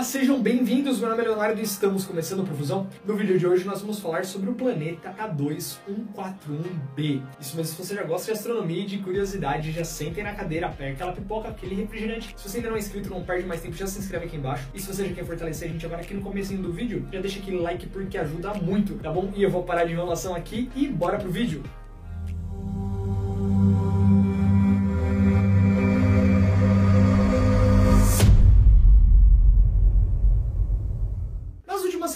Olá, sejam bem-vindos. Meu nome é Leonardo e estamos começando a Profusão. No vídeo de hoje nós vamos falar sobre o planeta K2141b. Isso mesmo, se você já gosta de astronomia e de curiosidade, já sentem na cadeira, pega aquela pipoca, aquele refrigerante. Se você ainda não é inscrito, não perde mais tempo, já se inscreve aqui embaixo. E se você já quer fortalecer a gente agora aqui no começo do vídeo, já deixa aquele like porque ajuda muito, tá bom? E eu vou parar de enrolação aqui e bora pro vídeo.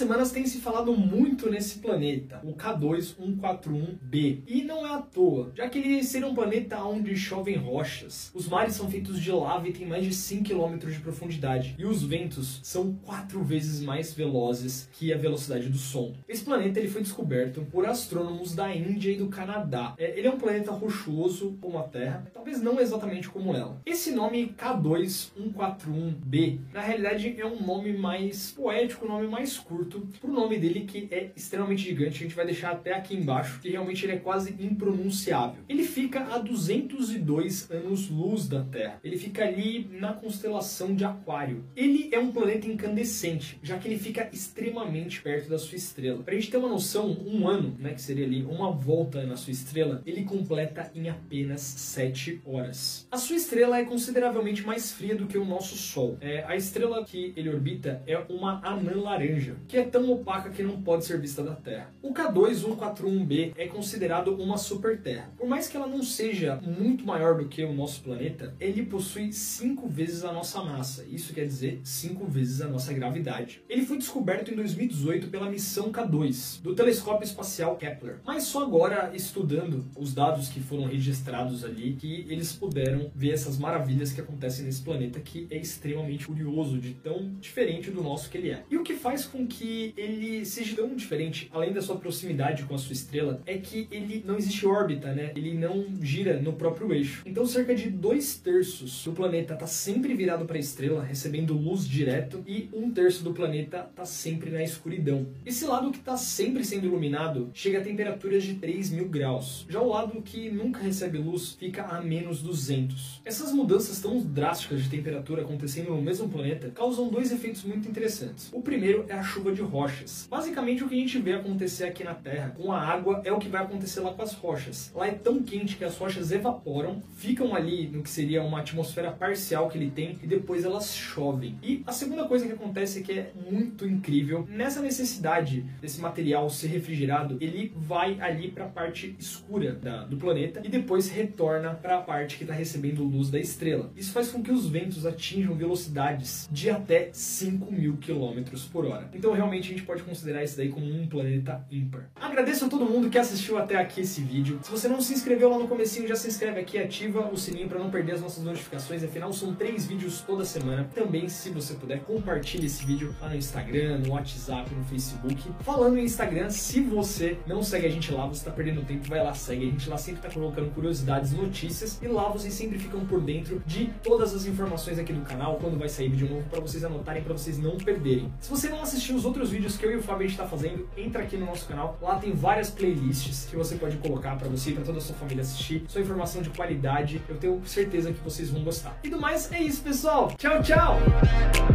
Semanas tem se falado muito nesse planeta, o K2141b. E não é à toa, já que ele seria um planeta onde chovem rochas. Os mares são feitos de lava e tem mais de 100 km de profundidade. E os ventos são quatro vezes mais velozes que a velocidade do som. Esse planeta ele foi descoberto por astrônomos da Índia e do Canadá. É, ele é um planeta rochoso como a Terra, talvez não exatamente como ela. Esse nome K2141b, na realidade é um nome mais poético, um nome mais curto curto pro nome dele que é extremamente gigante. A gente vai deixar até aqui embaixo, que realmente ele é quase impronunciável. Ele fica a 202 anos-luz da Terra. Ele fica ali na constelação de Aquário. Ele é um planeta incandescente, já que ele fica extremamente perto da sua estrela. Pra gente ter uma noção, um ano, né, que seria ali uma volta na sua estrela, ele completa em apenas 7 horas. A sua estrela é consideravelmente mais fria do que o nosso Sol. É, a estrela que ele orbita é uma anã laranja, que é tão opaca que não pode ser vista da Terra. O K2141b é considerado uma super-terra. Por mais que ela não seja muito maior do que o nosso planeta, ele possui cinco vezes a nossa massa. Isso quer dizer cinco vezes a nossa gravidade. Ele foi descoberto em 2018 pela missão K2 do telescópio espacial Kepler. Mas só agora estudando os dados que foram registrados ali que eles puderam ver essas maravilhas que acontecem nesse planeta que é extremamente curioso de tão diferente do nosso que ele é. E o que faz com que ele seja tão diferente, além da sua proximidade com a sua estrela, é que ele não existe órbita, né? Ele não gira no próprio eixo. Então, cerca de dois terços do planeta está sempre virado para a estrela, recebendo luz direto, e um terço do planeta está sempre na escuridão. Esse lado que está sempre sendo iluminado chega a temperaturas de 3 mil graus. Já o lado que nunca recebe luz fica a menos 200. Essas mudanças tão drásticas de temperatura acontecendo no mesmo planeta causam dois efeitos muito interessantes. O primeiro é a chuva de rochas. Basicamente o que a gente vê acontecer aqui na Terra com a água é o que vai acontecer lá com as rochas. Lá é tão quente que as rochas evaporam, ficam ali no que seria uma atmosfera parcial que ele tem e depois elas chovem. E a segunda coisa que acontece é que é muito incrível, nessa necessidade desse material ser refrigerado, ele vai ali para a parte escura da, do planeta e depois retorna para a parte que está recebendo luz da estrela. Isso faz com que os ventos atinjam velocidades de até 5 mil quilômetros por hora. Então realmente a gente pode considerar isso daí como um planeta ímpar. Agradeço a todo mundo que assistiu até aqui esse vídeo. Se você não se inscreveu lá no comecinho, já se inscreve aqui, ativa o sininho para não perder as nossas notificações. Afinal, são três vídeos toda semana. Também, se você puder, compartilhe esse vídeo lá no Instagram, no WhatsApp, no Facebook. Falando em Instagram, se você não segue a gente lá, você está perdendo tempo, vai lá, segue. A gente lá sempre está colocando curiosidades, notícias e lá vocês sempre ficam por dentro de todas as informações aqui do canal, quando vai sair vídeo novo, para vocês anotarem, para vocês não perderem. Se você não assistiu os outros vídeos que eu e o Fábio está fazendo, entra aqui no nosso canal. Lá tem várias playlists que você pode colocar para você e para toda a sua família assistir. Sua informação de qualidade, eu tenho certeza que vocês vão gostar. E do mais, é isso, pessoal. Tchau, tchau!